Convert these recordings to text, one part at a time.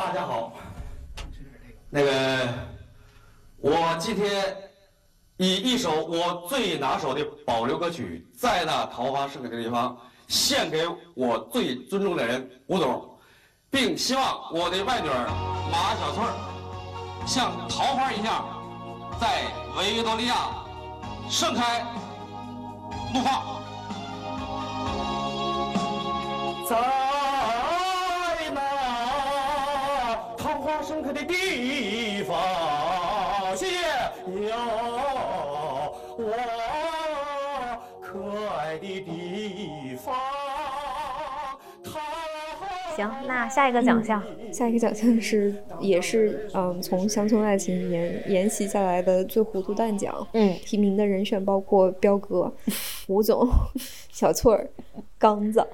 大家好，那个，我今天以一首我最拿手的保留歌曲《在那桃花盛开的地方》献给我最尊重的人吴总，并希望我的外女儿马小翠儿像桃花一样，在维多利亚盛开怒放。在的地方，谢有我可爱的地方。行，那下一个奖项，下一个奖项是也是嗯从乡村爱情沿沿袭下来的最糊涂蛋奖。嗯，提名的人选包括彪哥、吴总、小翠儿、刚子。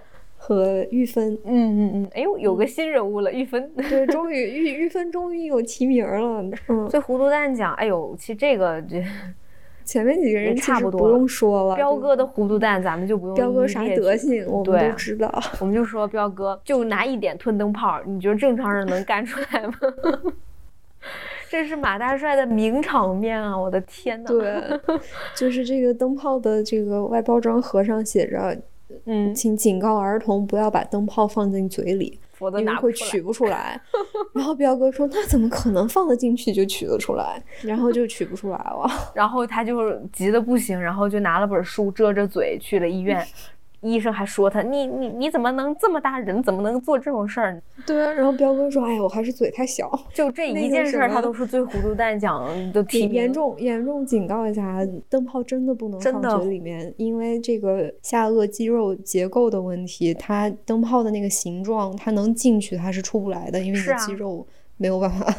和玉芬，嗯嗯嗯，哎呦，有个新人物了，玉芬，对，终于玉 玉芬终于有提名了，嗯，最糊涂蛋讲，哎呦，其实这个这 前面几个人差不多不用说了，彪哥的糊涂蛋咱们就不用，彪哥啥德行我们都知道，我们就说彪哥就拿一点吞灯泡，你觉得正常人能干出来吗？这是马大帅的名场面啊！我的天呐。对，就是这个灯泡的这个外包装盒上写着。嗯，请警告儿童不要把灯泡放进嘴里，否则会取不出来。然后彪哥说：“那怎么可能放得进去就取得出来？”然后就取不出来了。然后他就急得不行，然后就拿了本书遮着嘴去了医院。医生还说他，你你你怎么能这么大人，怎么能做这种事儿？对啊，然后彪哥说，哎呀，我还是嘴太小，就这一件事，他都是最糊涂蛋讲的提。严重严重警告一下，灯泡真的不能放嘴里面，因为这个下颚肌肉结构的问题，它灯泡的那个形状，它能进去，它是出不来的，因为你的肌肉没有办法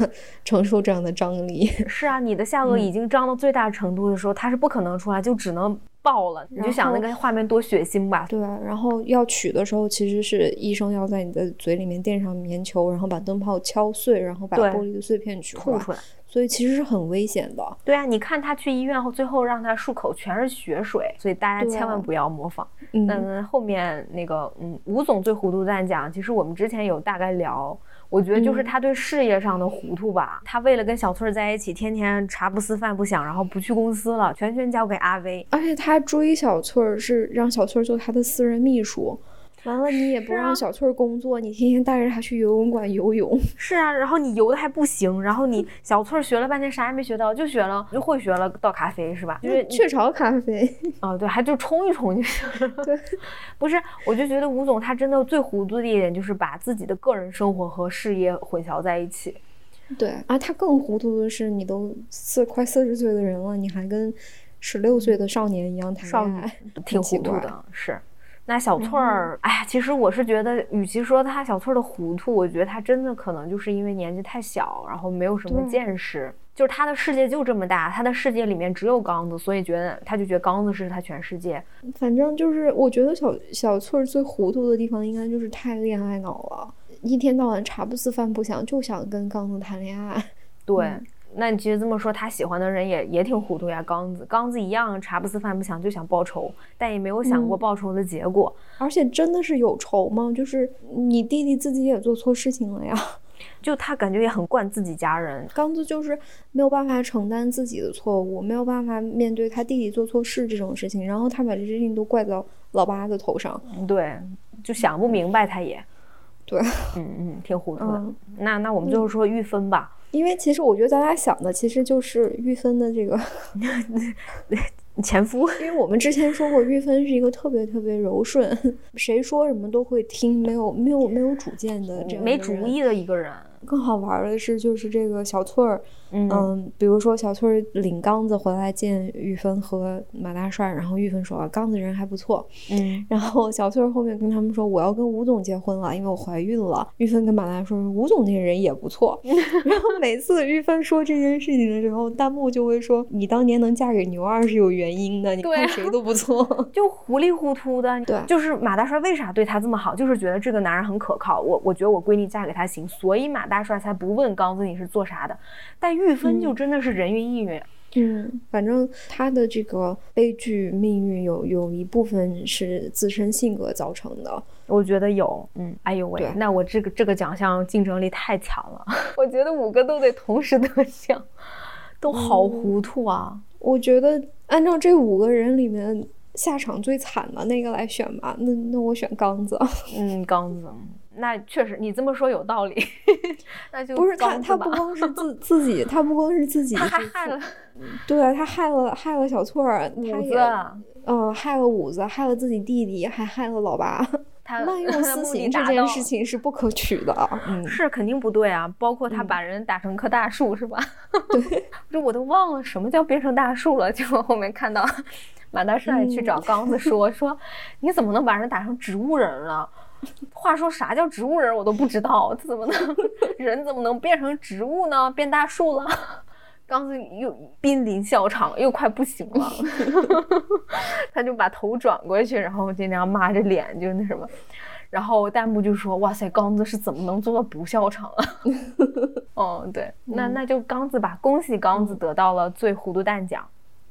承受这样的张力。是啊，你的下颚已经张到最大程度的时候，它是不可能出来，就只能。爆了，你就想那个画面多血腥吧。对啊，然后要取的时候，其实是医生要在你的嘴里面垫上棉球，然后把灯泡敲碎，然后把玻璃的碎片取吐出来，所以其实是很危险的。对啊，你看他去医院后，最后让他漱口全是血水，所以大家千万不要模仿。嗯，后面那个，嗯，吴总最糊涂蛋讲，其实我们之前有大概聊。我觉得就是他对事业上的糊涂吧。他为了跟小翠儿在一起，天天茶不思饭不想，然后不去公司了，全权交给阿威。而且他追小翠儿是让小翠儿做他的私人秘书。完了，你也不让小翠儿工作，你天天带着她去游泳馆游泳。是啊，然后你游的还不行，然后你 小翠儿学了半天啥也没学到，就学了就会学了倒咖啡是吧？就是雀巢咖啡。哦，对，还就冲一冲就行。对，不是，我就觉得吴总他真的最糊涂的一点就是把自己的个人生活和事业混淆在一起。对啊，他更糊涂的是，你都四快四十岁的人了，你还跟十六岁的少年一样谈恋爱，挺糊涂的，是。那小翠儿，哎呀，其实我是觉得，与其说她小翠儿的糊涂，我觉得她真的可能就是因为年纪太小，然后没有什么见识，就是她的世界就这么大，她的世界里面只有刚子，所以觉得她就觉得刚子是她全世界。反正就是，我觉得小小翠儿最糊涂的地方，应该就是太恋爱脑了，一天到晚茶不思饭不想，就想跟刚子谈恋爱。对。那你其实这么说，他喜欢的人也也挺糊涂呀。刚子，刚子一样，茶不思饭不想，就想报仇，但也没有想过报仇的结果。而且真的是有仇吗？就是你弟弟自己也做错事情了呀。就他感觉也很惯自己家人。刚子就是没有办法承担自己的错误，没有办法面对他弟弟做错事这种事情，然后他把这事情都怪到老八的头上。对，就想不明白他也。对，嗯嗯，挺糊涂的。那那我们就是说玉芬吧。因为其实我觉得咱俩想的其实就是玉芬的这个 前夫，因为我们之前说过玉芬是一个特别特别柔顺，谁说什么都会听，没有没有没有主见的这样没主意的一个人。更好玩的是，就是这个小翠儿，嗯，比如说小翠儿领刚子回来见玉芬和马大帅，然后玉芬说刚子人还不错，嗯，然后小翠儿后面跟他们说我要跟吴总结婚了，因为我怀孕了。玉芬跟马大帅说吴总那个人也不错，然后每次玉芬说这件事情的时候，弹幕就会说你当年能嫁给牛二是有原因的，你看谁都不错，就糊里糊涂的，对，就是马大帅为啥对他这么好，就是觉得这个男人很可靠，我我觉得我闺女嫁给他行，所以马。大帅才不问刚子你是做啥的，但玉芬就真的是人云亦云。嗯，反正他的这个悲剧命运有有一部分是自身性格造成的。我觉得有，嗯，哎呦喂，那我这个这个奖项竞争力太强了，我觉得五个都得同时得奖，都好糊涂啊！我觉得按照这五个人里面下场最惨的那个来选吧，那那我选刚子，嗯，刚子。那确实，你这么说有道理。那就不是他，他不光是自 自己，他不光是自己，他还害了，对他害了害了小翠儿，五子，嗯，害了五子，害了自己弟弟，还害了老八。他滥用私刑这件事情是不可取的，嗯，是肯定不对啊。包括他把人打成棵大树，是吧？对，就我都忘了什么叫变成大树了。结果后面看到马大帅去找刚子说说，你怎么能把人打成植物人了？话说啥叫植物人，我都不知道，他怎么能 人怎么能变成植物呢？变大树了？刚子又濒临笑场，又快不行了，他就把头转过去，然后就那样抹着脸，就那什么，然后弹幕就说：“哇塞，刚子是怎么能做到不笑场啊？”哦，对，那那就刚子吧，恭喜刚子得到了最糊涂蛋奖。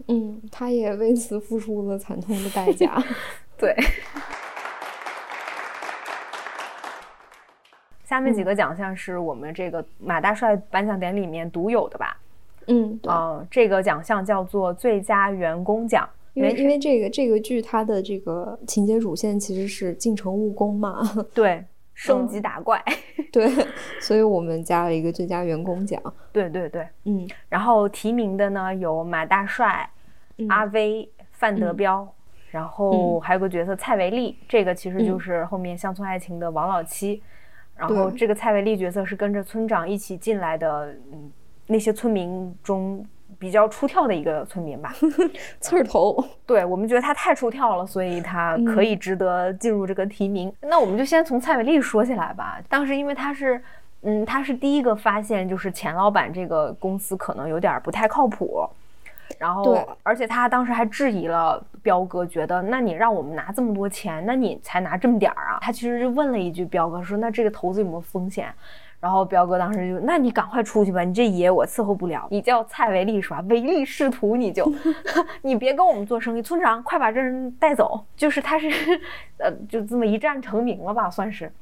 嗯，他也为此付出了惨痛的代价。对。下面几个奖项是我们这个马大帅颁奖典礼里面独有的吧？嗯，啊，这个奖项叫做最佳员工奖，因为因为这个这个剧它的这个情节主线其实是进城务工嘛，对，升级打怪，对，所以我们加了一个最佳员工奖，对对对，嗯，然后提名的呢有马大帅、阿威、范德彪，然后还有个角色蔡维利，这个其实就是后面乡村爱情的王老七。然后这个蔡维利角色是跟着村长一起进来的，嗯，那些村民中比较出挑的一个村民吧，刺儿头。对我们觉得他太出挑了，所以他可以值得进入这个提名。那我们就先从蔡维利说起来吧。当时因为他是，嗯，他是第一个发现就是钱老板这个公司可能有点不太靠谱。然后，而且他当时还质疑了彪哥，觉得那你让我们拿这么多钱，那你才拿这么点儿啊？他其实就问了一句彪哥，说那这个投资有没有风险？然后彪哥当时就，那你赶快出去吧，你这爷我伺候不了。你叫蔡维利是吧？唯利是图，你就 你别跟我们做生意。村长，快把这人带走。就是他是，呃，就这么一战成名了吧，算是。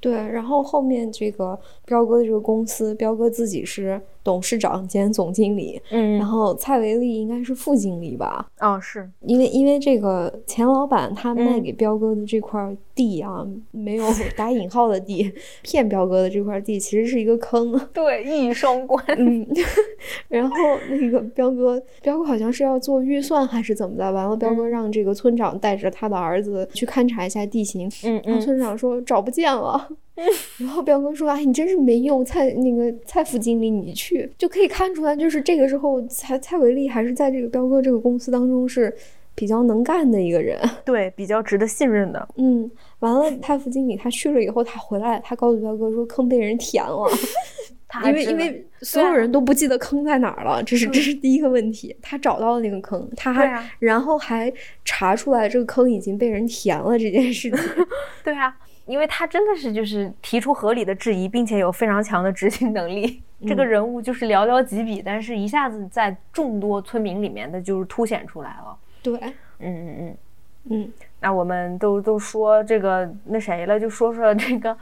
对，然后后面这个彪哥的这个公司，彪哥自己是。董事长兼总经理，嗯，然后蔡维利应该是副经理吧？哦，是因为因为这个钱老板他卖给彪哥的这块地啊，没有 打引号的地，骗彪哥的这块地其实是一个坑，对，一语双关。嗯，然后那个彪哥，彪哥好像是要做预算还是怎么的？完了，彪哥让这个村长带着他的儿子去勘察一下地形，嗯嗯，村长说找不见了，然后彪哥说：“哎，你真是没用，蔡那个蔡副经理，你去。”就可以看出来，就是这个时候，蔡蔡维利还是在这个彪哥这个公司当中是比较能干的一个人，对，比较值得信任的。嗯，完了，蔡副经理他去了以后，他回来，他告诉彪哥说坑被人填了，因为因为所有人都不记得坑在哪儿了，这是这是第一个问题。他找到了那个坑，他还然后还查出来这个坑已经被人填了这件事情。对啊。因为他真的是就是提出合理的质疑，并且有非常强的执行能力。这个人物就是寥寥几笔，但是一下子在众多村民里面的就是凸显出来了。对，嗯嗯嗯嗯。那我们都都说这个那谁了，就说说这个。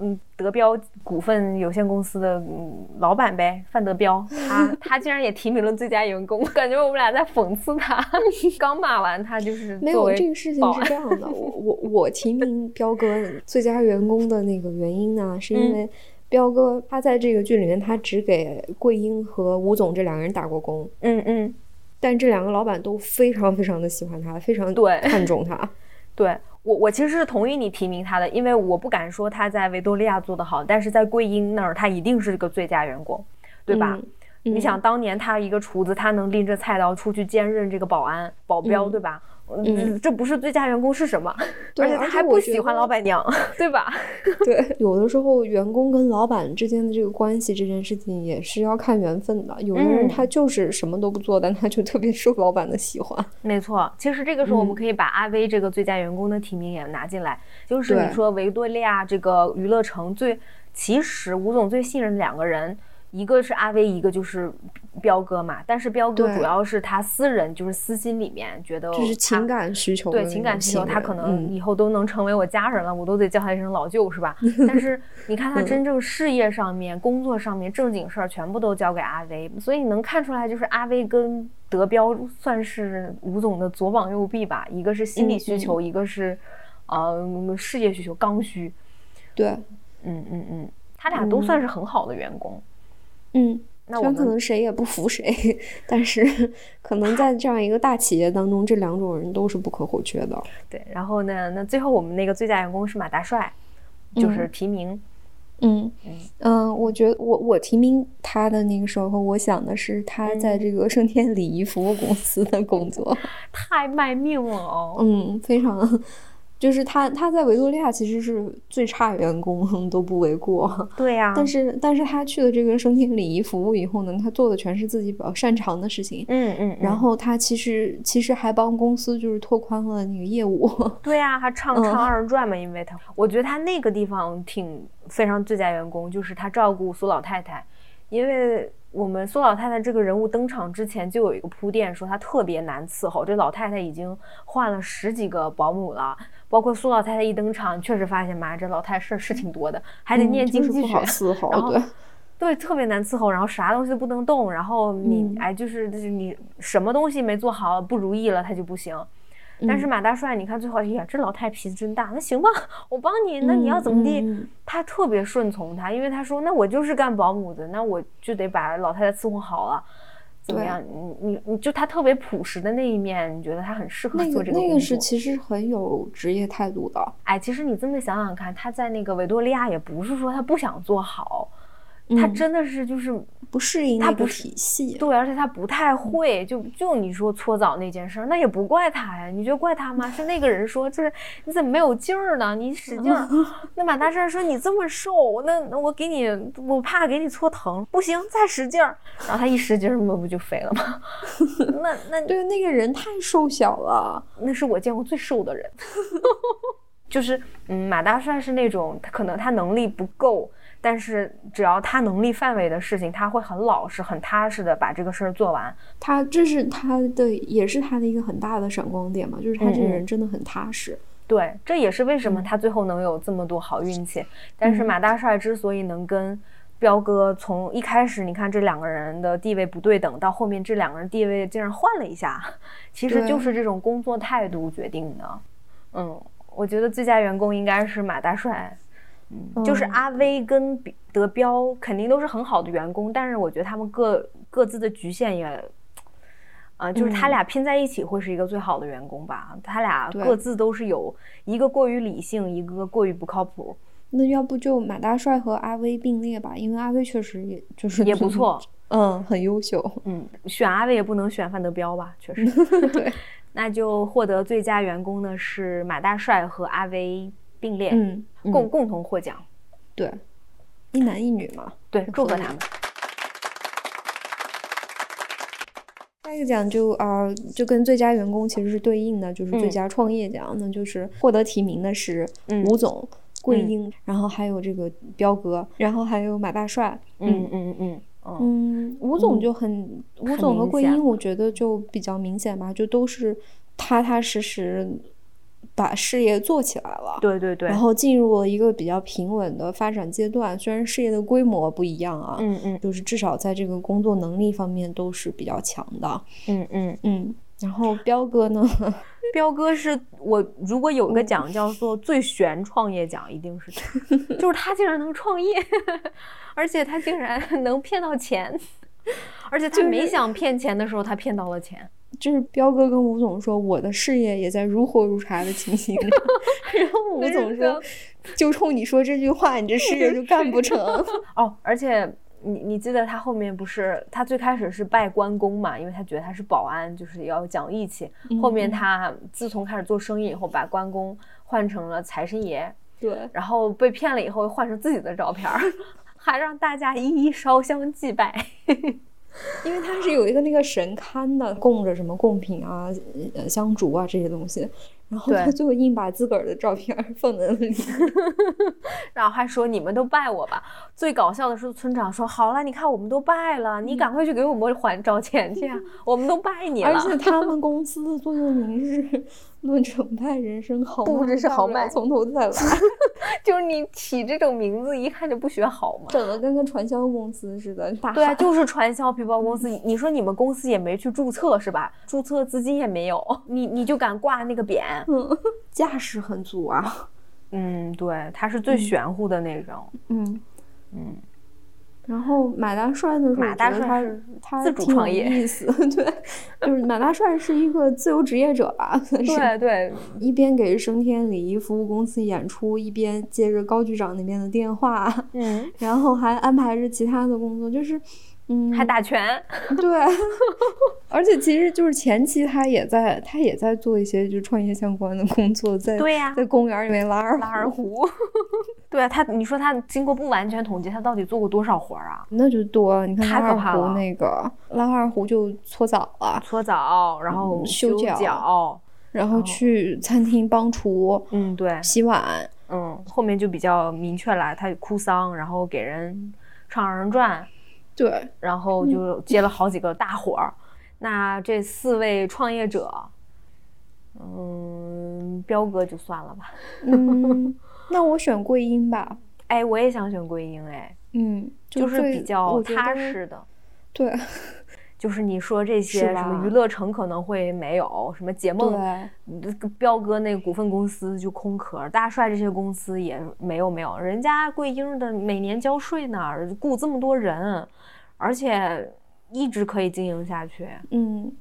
嗯，德标股份有限公司的嗯老板呗，范德彪，他 他竟然也提名了最佳员工，感觉我们俩在讽刺他。刚骂完他就是没有这个事情是这样的，我我我提名彪哥最佳员工的那个原因呢，是因为彪哥他在这个剧里面他只给桂英和吴总这两个人打过工，嗯嗯，但这两个老板都非常非常的喜欢他，非常对。看重他，对。我我其实是同意你提名他的，因为我不敢说他在维多利亚做得好，但是在桂英那儿他一定是个最佳员工，对吧？你想当年他一个厨子，他能拎着菜刀出去兼任这个保安保镖，对吧？嗯，这不是最佳员工是什么？而且他还不喜欢老板娘，对吧？对，有的时候员工跟老板之间的这个关系，这件事情也是要看缘分的。有的人他就是什么都不做，但他就特别受老板的喜欢。没错，其实这个时候我们可以把阿威这个最佳员工的提名也拿进来，就是你说维多利亚这个娱乐城最，其实吴总最信任的两个人。一个是阿威，一个就是彪哥嘛。但是彪哥主要是他私人，就是私心里面觉得就是情感需求，对情感需求，他可能以后都能成为我家人了，我都得叫他一声老舅，是吧？但是你看他真正事业上面、工作上面正经事儿全部都交给阿威，所以你能看出来，就是阿威跟德彪算是吴总的左膀右臂吧。一个是心理需求，一个是呃事业需求，刚需。对，嗯嗯嗯，他俩都算是很好的员工。嗯，那我们可能谁也不服谁，但是 可能在这样一个大企业当中，这两种人都是不可或缺的。对，然后呢，那最后我们那个最佳员工是马大帅，就是提名。嗯嗯我觉得我我提名他的那个时候，我想的是他在这个盛天礼仪服务公司的工作，太卖命了哦。嗯，非常。就是他，他在维多利亚其实是最差员工 都不为过。对呀，但是但是他去了这个升天礼仪服务以后呢，他做的全是自己比较擅长的事情。嗯嗯。然后他其实其实还帮公司就是拓宽了那个业务。对呀，他唱唱二人转嘛，因为他我觉得他那个地方挺非常最佳员工，就是他照顾苏老太太，因为。我们苏老太太这个人物登场之前就有一个铺垫，说她特别难伺候。这老太太已经换了十几个保姆了，包括苏老太太一登场，确实发现妈，这老太太事儿是挺多的，还得念经济学，然后对 特别难伺候，然后啥东西都不能动，然后你哎就是就是你什么东西没做好不如意了，他就不行。但是马大帅，你看最后，哎呀，这老太脾气真大。那行吧，我帮你。那你要怎么地？他特别顺从他，因为他说，那我就是干保姆的，那我就得把老太太伺候好了。怎么样？你你你就他特别朴实的那一面，你觉得他很适合做这个？那个是其实很有职业态度的。哎，其实你这么想想看，他在那个维多利亚也不是说他不想做好。他真的是就是不适应他不体系，对，而且他不太会，就就你说搓澡那件事，那也不怪他呀，你觉得怪他吗？是那个人说，就是你怎么没有劲儿呢？你使劲儿。那马大帅说你这么瘦，那那我给你，我怕给你搓疼，不行，再使劲儿。然后他一使劲儿，那不就肥了吗？那那对，那个人太瘦小了，那是我见过最瘦的人。就是嗯，马大帅是那种他可能他能力不够。但是只要他能力范围的事情，他会很老实、很踏实的把这个事儿做完。他这是他的，也是他的一个很大的闪光点嘛，就是他这个人真的很踏实。对，这也是为什么他最后能有这么多好运气。但是马大帅之所以能跟彪哥从一开始，你看这两个人的地位不对等，到后面这两个人地位竟然换了一下，其实就是这种工作态度决定的。嗯，我觉得最佳员工应该是马大帅。就是阿威跟德彪肯定都是很好的员工，但是我觉得他们各各自的局限也，啊，就是他俩拼在一起会是一个最好的员工吧。他俩各自都是有一个过于理性，一个过于不靠谱。那要不就马大帅和阿威并列吧，因为阿威确实也就是也不错，嗯，很优秀。嗯，选阿威也不能选范德彪吧，确实。对，那就获得最佳员工呢是马大帅和阿威。并列，嗯，共共同获奖，对，一男一女嘛，对，祝贺他们。下一个奖就啊，就跟最佳员工其实是对应的，就是最佳创业奖，那就是获得提名的是吴总、桂英，然后还有这个彪哥，然后还有马大帅，嗯嗯嗯嗯，吴总就很，吴总和桂英，我觉得就比较明显吧，就都是踏踏实实。把事业做起来了，对对对，然后进入了一个比较平稳的发展阶段。虽然事业的规模不一样啊，嗯嗯，就是至少在这个工作能力方面都是比较强的，嗯嗯嗯。然后彪哥呢？彪哥是我如果有个奖叫做最悬创业奖，一定是他，就是他竟然能创业，而且他竟然能骗到钱，而且他没想骗钱的时候，他骗到了钱。就是彪哥跟吴总说，我的事业也在如火如茶的情形。然后吴总说，就冲你说这句话，你这事业就干不成。哦，而且你你记得他后面不是他最开始是拜关公嘛，因为他觉得他是保安，就是要讲义气。后面他自从开始做生意以后，把关公换成了财神爷。对。然后被骗了以后，又换成自己的照片，还让大家一一烧香祭拜。因为它是有一个那个神龛的，供着什么贡品啊、香烛啊这些东西。然后他最后硬把自个儿的照片放在那里，然后还说你们都拜我吧。最搞笑的是村长说：“好了，你看我们都拜了，你赶快去给我们还找钱去啊！我们都拜你了。”而且他们 公司的座右铭是“论成败，人生豪迈”，不只是豪迈，从头再来。就是你起这种名字，一看就不学好嘛，整的跟个传销公司似的。对啊，就是传销皮包公司。你说你们公司也没去注册是吧？注册资金也没有，你你就敢挂那个匾？嗯，架势很足啊。嗯，对，他是最玄乎的那种。嗯嗯。然后马大帅呢？马大帅是他自主创业，意思对，就是马大帅是一个自由职业者吧？对对，一边给升天礼仪服务公司演出，一边接着高局长那边的电话，嗯，然后还安排着其他的工作，就是。嗯，还打拳 对，而且其实就是前期他也在，他也在做一些就创业相关的工作，在对呀，在公园里面拉二拉二胡，对啊，他你说他经过不完全统计，他到底做过多少活啊？那就多，你看拉二胡那个拉二胡就搓澡了，搓澡，然后修脚，然后去餐厅帮厨，嗯，对，洗碗，嗯，后面就比较明确了，他哭丧，然后给人唱二人转。对，然后就接了好几个大活儿。那这四位创业者，嗯，彪哥就算了吧。嗯，那我选桂英吧。哎，我也想选桂英。哎，嗯，就是比较踏实的。对，就是你说这些什么娱乐城可能会没有什么解梦，彪哥那个股份公司就空壳，大帅这些公司也没有没有。人家桂英的每年交税呢，雇这么多人。而且一直可以经营下去。嗯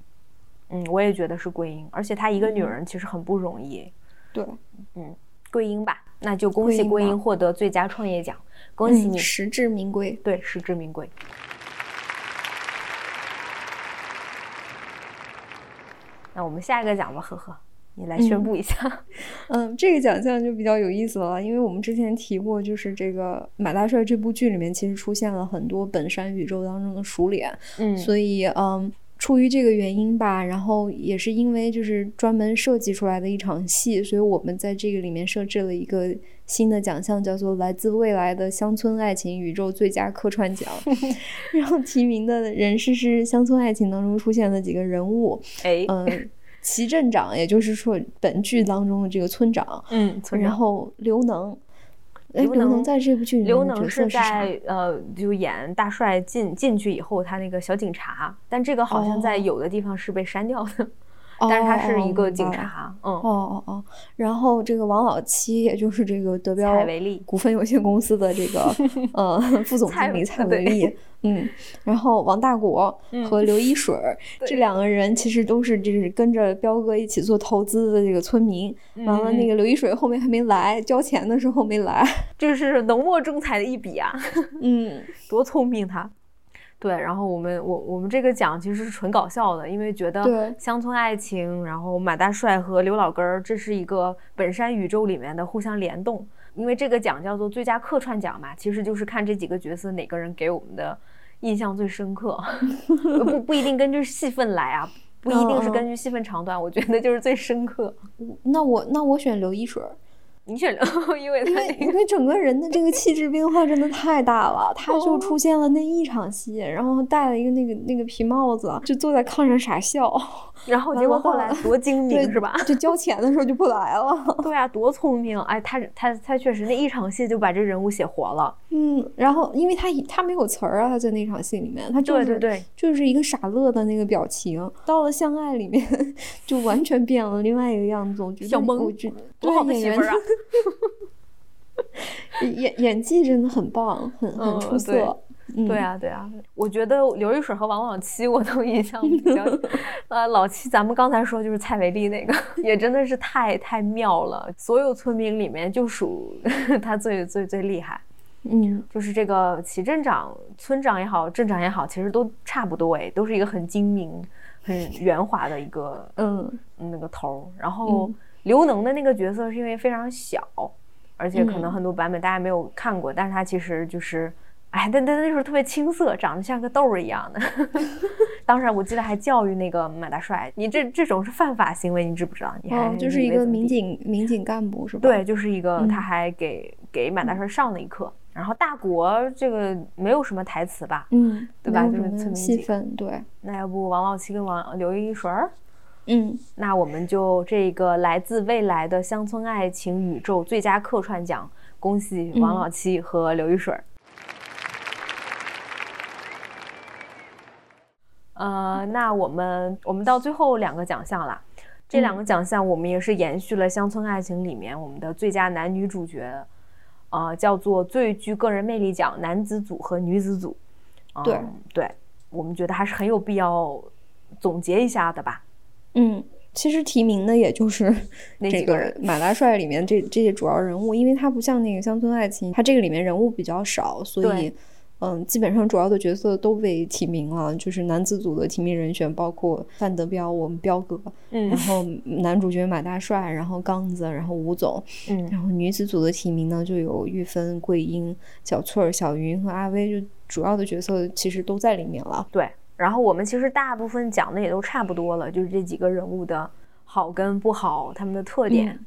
嗯，我也觉得是桂英，而且她一个女人其实很不容易。对，嗯，桂英吧，那就恭喜桂英获得最佳创业奖，恭喜你，实至名归。对，实至名归。那我们下一个奖吧，呵呵。你来宣布一下，嗯，这个奖项就比较有意思了，因为我们之前提过，就是这个马大帅这部剧里面其实出现了很多本山宇宙当中的熟脸，嗯，所以嗯，出于这个原因吧，然后也是因为就是专门设计出来的一场戏，所以我们在这个里面设置了一个新的奖项，叫做来自未来的乡村爱情宇宙最佳客串奖，然后提名的人士是乡村爱情当中出现的几个人物，哎，嗯。齐镇长，也就是说本剧当中的这个村长，嗯，然后刘能，刘能在这部剧里刘能是在呃，就演大帅进进去以后，他那个小警察，但这个好像在有的地方是被删掉的。但是他是一个警察，嗯。哦哦哦，然后这个王老七，也就是这个德标股份有限公司的这个 呃副总经理蔡维利，嗯，然后王大国和刘一水这两个人其实都是就是跟着彪哥一起做投资的这个村民，完了那个刘一水后面还没来交钱的时候没来，就是浓墨重彩的一笔啊，嗯，多聪明他。对，然后我们我我们这个奖其实是纯搞笑的，因为觉得乡村爱情，然后马大帅和刘老根儿，这是一个本山宇宙里面的互相联动。因为这个奖叫做最佳客串奖嘛，其实就是看这几个角色哪个人给我们的印象最深刻，不不一定根据戏份来啊，不一定是根据戏份长短，我觉得就是最深刻。那我那我选刘一水。你选刘，因为因为因为整个人的这个气质变化真的太大了，他就出现了那一场戏，然后戴了一个那个那个皮帽子，就坐在炕上傻笑，然后结果后来多精明是吧？就交钱的时候就不来了。对啊，多聪明！哎，他他他确实那一场戏就把这人物写活了。嗯，然后因为他他没有词儿啊，他在那场戏里面，他就是对对对，就是一个傻乐的那个表情。到了相爱里面，就完全变了另外一个样子。我觉得小萌，多好的媳妇啊！演演技真的很棒，很很出色。对啊，对啊，我觉得刘一水和王老七我都印象比较。呃，老七咱们刚才说就是蔡维利那个，也真的是太太妙了。所有村民里面就属他 最最最厉害。嗯，就是这个齐镇长、村长也好，镇长也好，其实都差不多哎，都是一个很精明、很圆滑的一个嗯那个头儿。然后刘能的那个角色是因为非常小。而且可能很多版本大家没有看过，但是他其实就是哎，但但那时候特别青涩，长得像个豆儿一样的。当时我记得还教育那个马大帅，你这这种是犯法行为，你知不知道？你还就是一个民警民警干部是吧？对，就是一个，他还给给马大帅上了一课。然后大国这个没有什么台词吧？嗯，对吧？就是戏份。对，那要不王老七跟王刘一水儿？嗯，那我们就这个来自未来的乡村爱情宇宙最佳客串奖，恭喜王老七和刘一水儿。呃，那我们我们到最后两个奖项了，这两个奖项我们也是延续了《乡村爱情》里面我们的最佳男女主角，呃，叫做最具个人魅力奖，男子组和女子组。对对，我们觉得还是很有必要总结一下的吧。嗯，其实提名的也就是 这个马大帅里面这这些主要人物，因为他不像那个《乡村爱情》，他这个里面人物比较少，所以。嗯，基本上主要的角色都被提名了，就是男子组的提名人选包括范德彪，我们彪哥，嗯，然后男主角马大帅，然后刚子，然后吴总，嗯，然后女子组的提名呢就有玉芬、桂英、小翠儿、小云和阿威，就主要的角色其实都在里面了。对，然后我们其实大部分讲的也都差不多了，就是这几个人物的好跟不好，他们的特点。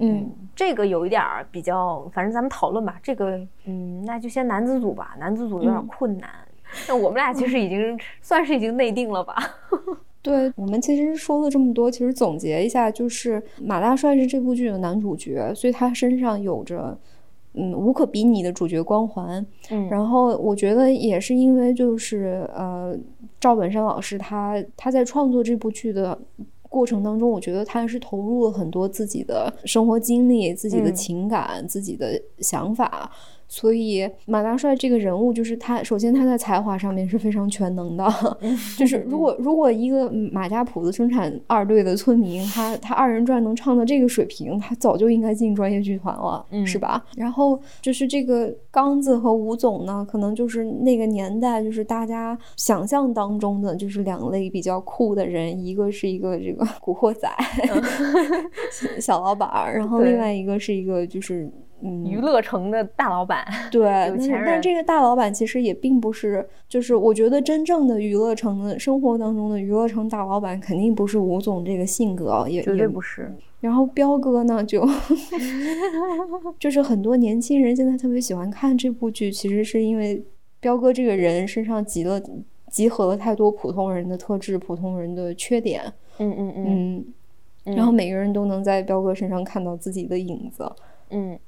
嗯，这个有一点儿比较，反正咱们讨论吧。这个，嗯，那就先男子组吧。男子组有点困难。那我们俩其实已经算是已经内定了吧？对，我们其实说了这么多，其实总结一下，就是马大帅是这部剧的男主角，所以他身上有着嗯无可比拟的主角光环。嗯，然后我觉得也是因为就是呃赵本山老师他他在创作这部剧的。过程当中，我觉得他是投入了很多自己的生活经历、自己的情感、自己的想法。所以马大帅这个人物，就是他首先他在才华上面是非常全能的，就是如果如果一个马家堡子生产二队的村民，他他二人转能唱到这个水平，他早就应该进专业剧团了，是吧？然后就是这个刚子和吴总呢，可能就是那个年代就是大家想象当中的就是两类比较酷的人，一个是一个这个 古惑仔 小老板，然后另外一个是一个就是。娱乐城的大老板，对，有钱人。但这个大老板其实也并不是，就是我觉得真正的娱乐城的生活当中的娱乐城大老板，肯定不是吴总这个性格，也绝对不是。然后彪哥呢，就 就是很多年轻人现在特别喜欢看这部剧，其实是因为彪哥这个人身上集了集合了太多普通人的特质、普通人的缺点。嗯嗯嗯。然后每个人都能在彪哥身上看到自己的影子。嗯。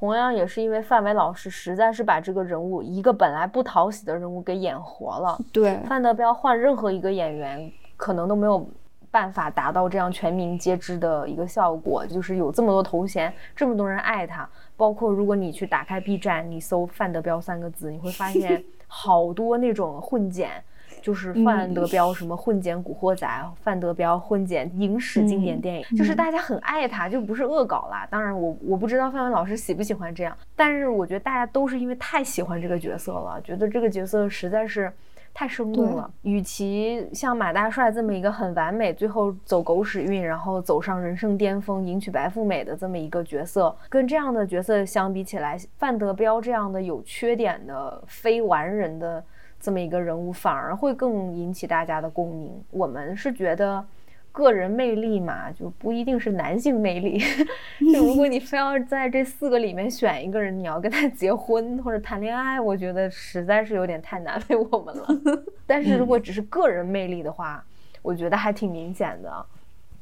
同样也是因为范伟老师实在是把这个人物一个本来不讨喜的人物给演活了。对，范德彪换任何一个演员可能都没有办法达到这样全民皆知的一个效果。就是有这么多头衔，这么多人爱他，包括如果你去打开 B 站，你搜范德彪三个字，你会发现 好多那种混剪。就是范德彪什么混剪古惑仔，范德彪混剪影史经典电影，就是大家很爱他，就不是恶搞啦。当然，我我不知道范范老师喜不喜欢这样，但是我觉得大家都是因为太喜欢这个角色了，觉得这个角色实在是太生动了。与其像马大帅这么一个很完美，最后走狗屎运，然后走上人生巅峰，迎娶白富美的这么一个角色，跟这样的角色相比起来，范德彪这样的有缺点的非完人的。这么一个人物反而会更引起大家的共鸣。我们是觉得，个人魅力嘛，就不一定是男性魅力。就如果你非要在这四个里面选一个人，你要跟他结婚或者谈恋爱，我觉得实在是有点太难为我们了。但是如果只是个人魅力的话，我觉得还挺明显的。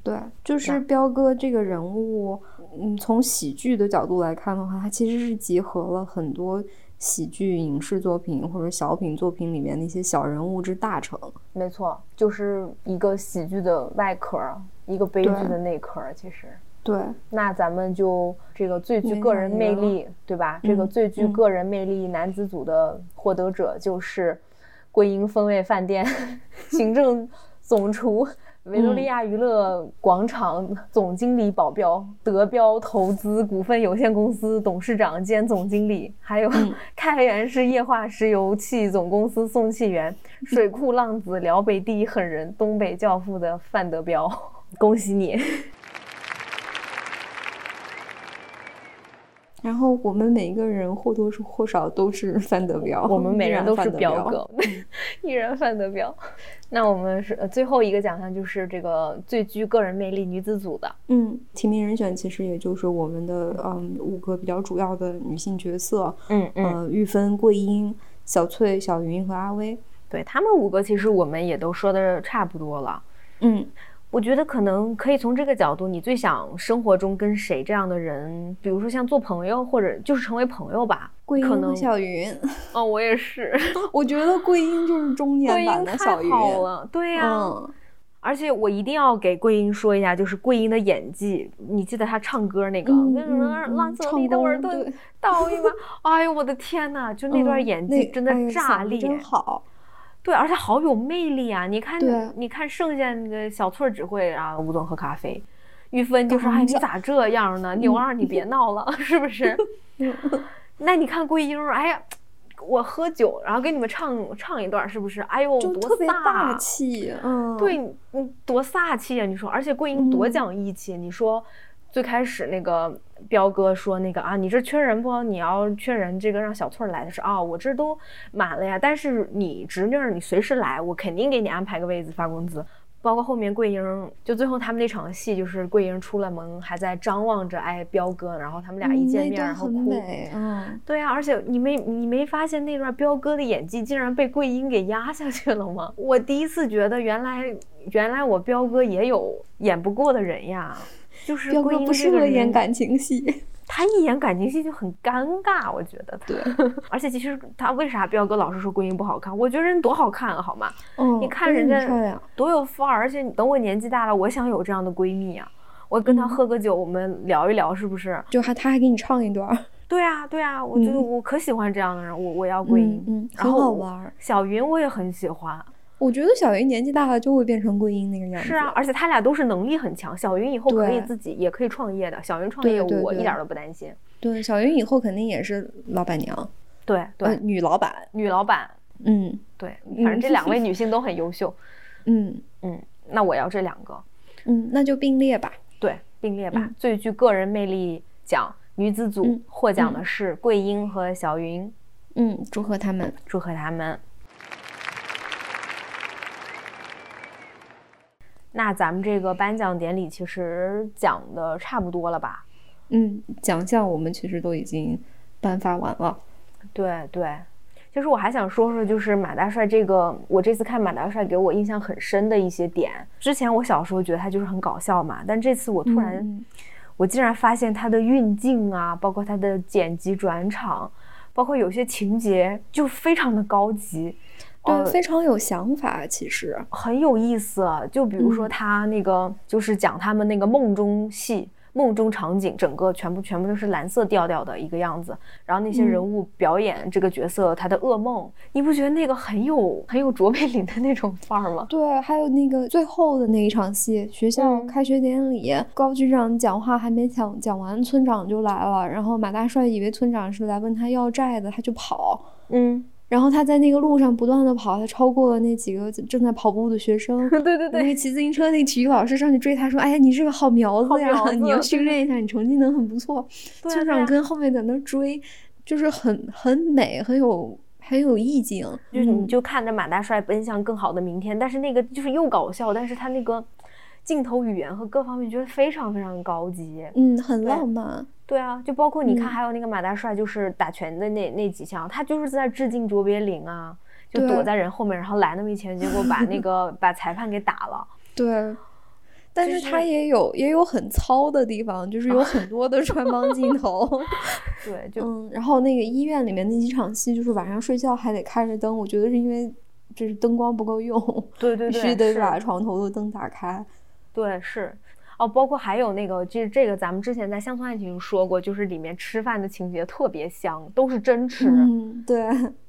对，就是彪哥这个人物，嗯，从喜剧的角度来看的话，他其实是集合了很多。喜剧影视作品或者小品作品里面那些小人物之大成，没错，就是一个喜剧的外壳，一个悲剧的内壳。其实，对，那咱们就这个最具个人魅力，对吧？这个最具个人魅力男子组的获得者就是桂英风味饭店 行政总厨。维多利亚娱乐广场总经理保镖，德标投资股份有限公司董事长兼总经理，还有 开原市液化石油气总公司送气员，水库浪子，辽北第一狠人，东北教父的范德彪，恭喜你！然后我们每一个人或多或少都是 范德彪，我们每人 都是彪哥，一人范德彪。那我们是最后一个奖项，就是这个最具个人魅力女子组的。嗯，提名人选其实也就是我们的嗯五个比较主要的女性角色。嗯嗯，玉芬、桂英、小翠、小云和阿威。对他们五个，其实我们也都说的差不多了。嗯。我觉得可能可以从这个角度，你最想生活中跟谁这样的人？比如说像做朋友，或者就是成为朋友吧。桂英和小云。哦，我也是。我觉得桂英就是中年版的小云。好了，对呀。而且我一定要给桂英说一下，就是桂英的演技，你记得她唱歌那个《蓝色里的尔顿岛屿》吗？哎呦，我的天呐，就那段演技真的炸裂，真好。对，而且好有魅力啊！你看，你看剩下那个小翠只会啊，吴总喝咖啡，玉芬就说哎，你咋这样呢？牛二，你别闹了，是不是？那你看桂英，哎呀，我喝酒，然后给你们唱唱一段，是不是？哎呦，多特别大气，嗯，对，你多飒气啊！你说，而且桂英多讲义气，你说。最开始那个彪哥说那个啊，你这缺人不？你要缺人，这个让小翠来的是啊，我这都满了呀。但是你侄女儿，你随时来，我肯定给你安排个位子发工资。包括后面桂英，就最后他们那场戏，就是桂英出了门，还在张望着哎彪哥，然后他们俩一见面然后哭。嗯，对啊，而且你没你没发现那段彪哥的演技竟然被桂英给压下去了吗？我第一次觉得原来原来我彪哥也有演不过的人呀。就是彪哥不适合演感情戏，他一演感情戏就很尴尬，我觉得。对，而且其实他为啥彪哥老是说桂英不好看？我觉得人多好看啊，好吗？嗯，你看人家多有范儿，而且等我年纪大了，我想有这样的闺蜜啊，我跟她喝个酒，我们聊一聊，是不是？就还他还给你唱一段。对啊，对啊，我就我可喜欢这样的人，我我要桂英，嗯，很好玩。小云我也很喜欢。我觉得小云年纪大了就会变成桂英那个样子。是啊，而且他俩都是能力很强。小云以后可以自己也可以创业的。小云创业，我一点都不担心。对，小云以后肯定也是老板娘。对对，女老板，女老板。嗯，对，反正这两位女性都很优秀。嗯嗯，那我要这两个。嗯，那就并列吧。对，并列吧。最具个人魅力奖女子组获奖的是桂英和小云。嗯，祝贺他们，祝贺他们。那咱们这个颁奖典礼其实讲的差不多了吧？嗯，奖项我们其实都已经颁发完了。对对，其实我还想说说，就是马大帅这个，我这次看马大帅给我印象很深的一些点。之前我小时候觉得他就是很搞笑嘛，但这次我突然，我竟然发现他的运镜啊，包括他的剪辑转场，包括有些情节就非常的高级。对，非常有想法，其实很有意思。就比如说他那个，就是讲他们那个梦中戏、梦中场景，整个全部全部都是蓝色调调的一个样子。然后那些人物表演这个角色他的噩梦，你不觉得那个很有很有卓别林的那种范儿吗？对，还有那个最后的那一场戏，学校开学典礼，高局长讲话还没讲讲完，村长就来了。然后马大帅以为村长是来问他要债的，他就跑。嗯。然后他在那个路上不断的跑，他超过了那几个正在跑步的学生。对对对，那个骑自行车那体育老师上去追他说：“哎呀，你是个好苗子呀，你要 训练一下，你成绩能很不错。”村长跟后面在那追，就是很很美，很有很有意境。就是你就看着马大帅奔向更好的明天，但是那个就是又搞笑，但是他那个镜头语言和各方面觉得非常非常高级。嗯，很浪漫。对啊，就包括你看，还有那个马大帅，就是打拳的那那几枪，他就是在致敬卓别林啊，就躲在人后面，然后来那么一拳，结果把那 个把裁判给打了。对，但是他也有也有很糙的地方，就是有很多的穿帮镜头。对，就嗯，然后那个医院里面那几场戏，就是晚上睡觉还得开着灯，我觉得是因为就是灯光不够用，对对对，必须得把床头的灯打开。对，是。哦，包括还有那个，就是这个，咱们之前在《乡村爱情》说过，就是里面吃饭的情节特别香，都是真吃。嗯，对，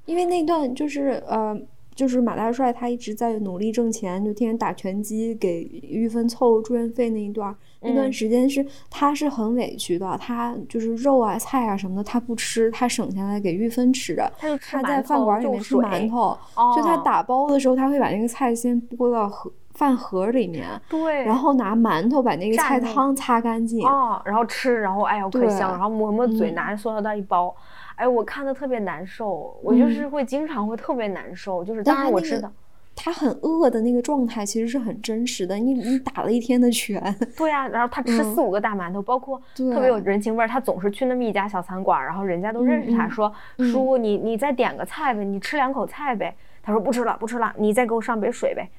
因为那段就是呃，就是马大帅，他一直在努力挣钱，就天天打拳击给玉芬凑住院费那一段，那段时间是他是很委屈的，他就是肉啊菜啊什么的他不吃，他省下来给玉芬吃，他就。他在饭馆里面吃馒头，就他打包的时候他会把那个菜先拨到盒饭盒里面，对，然后拿馒头把那个菜汤擦干净，哦，然后吃，然后哎呀可香，然后抹抹嘴，拿着塑料袋一包。哎，我看的特别难受，我就是会经常会特别难受，就是当然我知道，他很饿的那个状态其实是很真实的。你你打了一天的拳，对呀，然后他吃四五个大馒头，包括特别有人情味儿，他总是去那么一家小餐馆，然后人家都认识他，说叔你你再点个菜呗，你吃两口菜呗。他说不吃了不吃了，你再给我上杯水呗。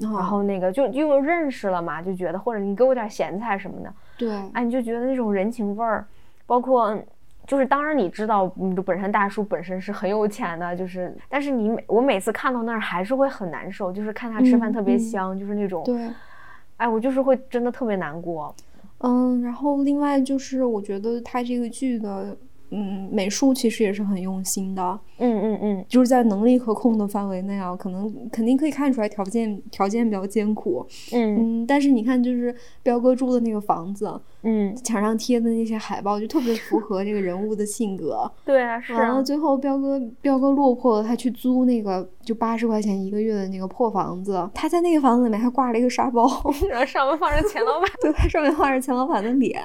然后那个就又认识了嘛，就觉得或者你给我点咸菜什么的。对，哎，你就觉得那种人情味儿，包括。就是，当然你知道，嗯，本山大叔本身是很有钱的，就是，但是你每我每次看到那儿还是会很难受，就是看他吃饭特别香，就是那种，对，哎，我就是会真的特别难过，嗯，然后另外就是我觉得他这个剧的。嗯，美术其实也是很用心的。嗯嗯嗯，就是在能力可控的范围内啊，可能肯定可以看出来条件条件比较艰苦。嗯嗯，但是你看，就是彪哥住的那个房子，嗯，墙上贴的那些海报就特别符合这个人物的性格。对啊，是。完了，最后彪哥彪哥落魄了，他去租那个就八十块钱一个月的那个破房子，他在那个房子里面还挂了一个沙包，然后上面放着钱老板，对，上面画着钱老板的脸，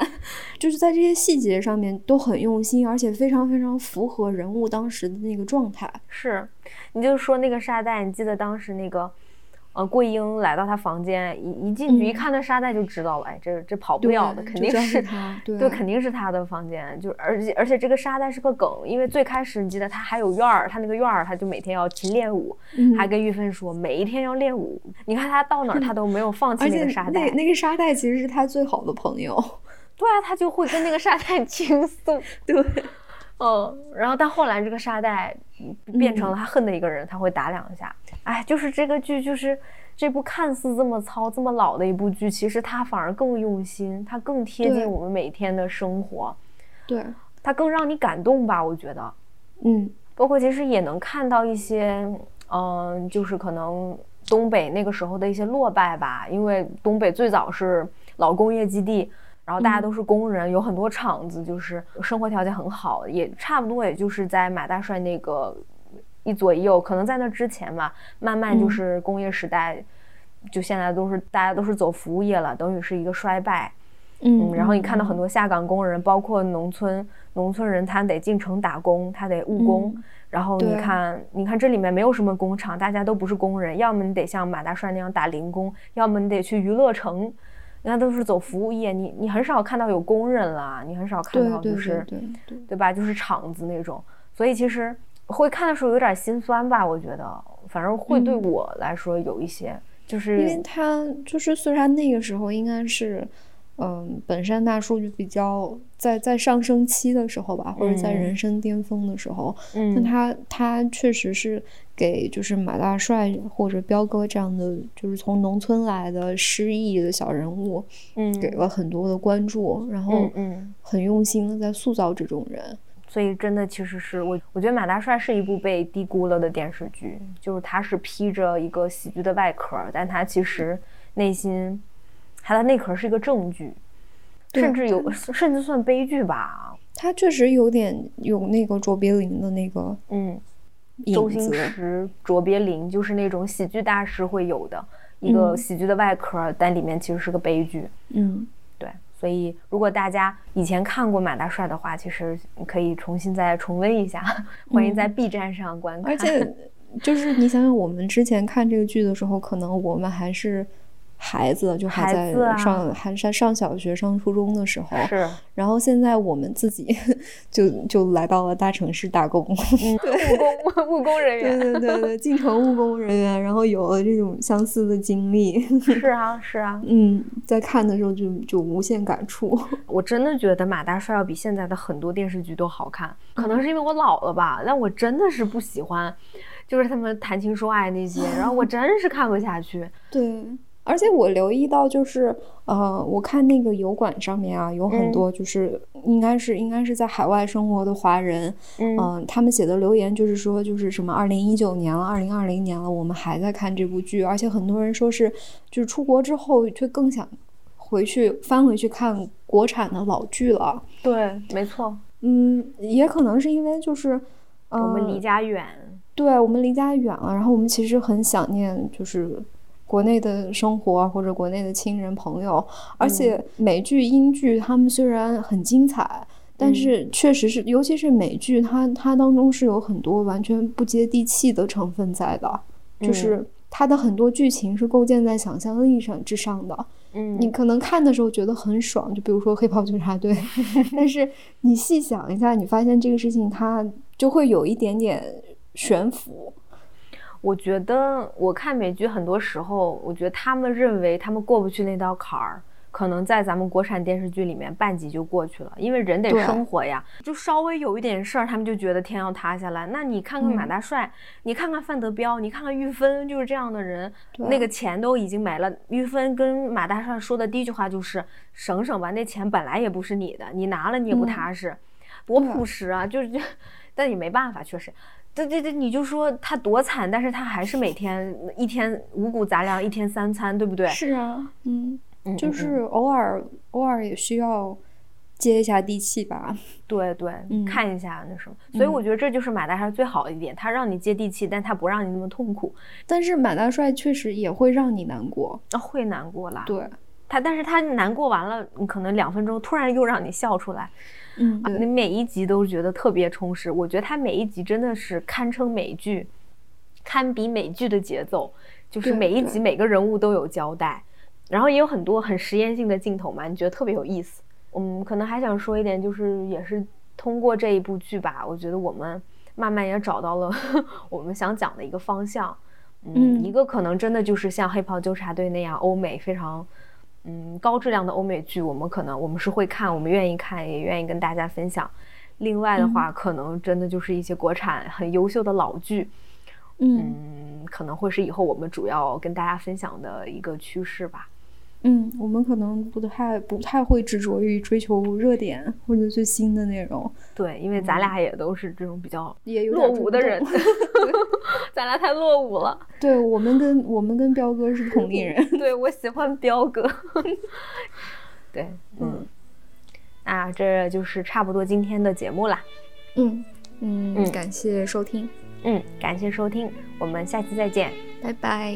就是在这些细节上面都很用心，而且非常非常符合人物当时的那个状态。是，你就说那个沙袋，你记得当时那个，呃，桂英来到他房间，一一进去一看那沙袋就知道了，哎，这这跑不了的，肯定是他，对，肯定是他的房间。就而且而且这个沙袋是个梗，因为最开始你记得他还有院儿，他那个院儿他就每天要勤练武，还跟玉芬说每一天要练武。你看他到哪儿他都没有放弃那个沙袋，那个沙袋其实是他最好的朋友。对啊，他就会跟那个沙袋 倾诉。对，嗯，然后但后来这个沙袋变成了他恨的一个人，他会打两下。哎，就是这个剧，就是这部看似这么糙、这么老的一部剧，其实它反而更用心，它更贴近我们每天的生活。对，它更让你感动吧？我觉得，嗯，包括其实也能看到一些，嗯，就是可能东北那个时候的一些落败吧，因为东北最早是老工业基地。然后大家都是工人，有很多厂子，就是生活条件很好，也差不多，也就是在马大帅那个一左一右，可能在那之前吧，慢慢就是工业时代，就现在都是大家都是走服务业了，等于是一个衰败。嗯，然后你看到很多下岗工人，包括农村农村人，他得进城打工，他得务工。然后你看，你看这里面没有什么工厂，大家都不是工人，要么你得像马大帅那样打零工，要么你得去娱乐城。那都是走服务业，你你很少看到有工人啦，你很少看到就是对吧？就是厂子那种，所以其实会看的时候有点心酸吧？我觉得，反正会对我来说有一些，就是因为他就是虽然那个时候应该是。嗯，本山大叔就比较在在上升期的时候吧，或者在人生巅峰的时候，那他他确实是给就是马大帅或者彪哥这样的就是从农村来的失意的小人物，嗯，给了很多的关注，然后嗯很用心的在塑造这种人，所以真的其实是我我觉得马大帅是一部被低估了的电视剧，就是他是披着一个喜剧的外壳，但他其实内心。它的内核是一个正剧，甚至有甚至算悲剧吧。它确实有点有那个卓别林的那个嗯，周星驰、卓别林就是那种喜剧大师会有的一个喜剧的外壳，但里面其实是个悲剧。嗯，对。所以如果大家以前看过马大帅的话，其实可以重新再重温一下。欢迎在 B 站上观看。而且就是你想想，我们之前看这个剧的时候，可能我们还是。孩子就还在上，还在上小学、上初中的时候。是。然后现在我们自己 就就来到了大城市打工，对务工 务工人员。对对对对，进城务工人员，然后有了这种相似的经历。是啊是啊，嗯，在看的时候就就无限感触。我真的觉得马大帅要比现在的很多电视剧都好看，可能是因为我老了吧，但我真的是不喜欢，就是他们谈情说爱那些，然后我真是看不下去。对。而且我留意到，就是呃，我看那个油管上面啊，有很多就是应该是应该是在海外生活的华人，嗯，他们写的留言就是说，就是什么二零一九年了，二零二零年了，我们还在看这部剧，而且很多人说是就是出国之后却更想回去翻回去看国产的老剧了。对，没错。嗯，也可能是因为就是我们离家远，对我们离家远了，然后我们其实很想念就是。国内的生活或者国内的亲人朋友，而且美剧、英剧他们虽然很精彩，但是确实是，尤其是美剧，它它当中是有很多完全不接地气的成分在的，就是它的很多剧情是构建在想象力上之上的。嗯，你可能看的时候觉得很爽，就比如说《黑袍纠察队》，但是你细想一下，你发现这个事情它就会有一点点悬浮。我觉得我看美剧很多时候，我觉得他们认为他们过不去那道坎儿，可能在咱们国产电视剧里面半集就过去了，因为人得生活呀，就稍微有一点事儿，他们就觉得天要塌下来。那你看看马大帅，你看看范德彪，你看看玉芬，就是这样的人，那个钱都已经没了。玉芬跟马大帅说的第一句话就是省省吧，那钱本来也不是你的，你拿了你也不踏实，多朴实啊，就是，但也没办法，确实。对对对，你就说他多惨，但是他还是每天一天五谷杂粮，一天三餐，对不对？是啊，嗯，就是偶尔偶尔也需要接一下地气吧。对对，看一下那什么。所以我觉得这就是马大帅最好的一点，他让你接地气，但他不让你那么痛苦。但是马大帅确实也会让你难过，啊，会难过啦。对他，但是他难过完了，你可能两分钟突然又让你笑出来。嗯，你每一集都觉得特别充实。我觉得它每一集真的是堪称美剧，堪比美剧的节奏，就是每一集每个人物都有交代，然后也有很多很实验性的镜头嘛，你觉得特别有意思。嗯，可能还想说一点，就是也是通过这一部剧吧，我觉得我们慢慢也找到了 我们想讲的一个方向。嗯，一个可能真的就是像《黑袍纠察队》那样欧美非常。嗯，高质量的欧美剧，我们可能我们是会看，我们愿意看，也愿意跟大家分享。另外的话，可能真的就是一些国产很优秀的老剧，嗯，可能会是以后我们主要跟大家分享的一个趋势吧。嗯，我们可能不太不太会执着于追求热点或者最新的内容。对，因为咱俩也都是这种比较也落伍的人，咱俩太落伍了。对我们跟我们跟彪哥是同龄人。对，我喜欢彪哥。对，嗯，那这就是差不多今天的节目啦。嗯嗯，感谢收听。嗯，感谢收听，我们下期再见，拜拜。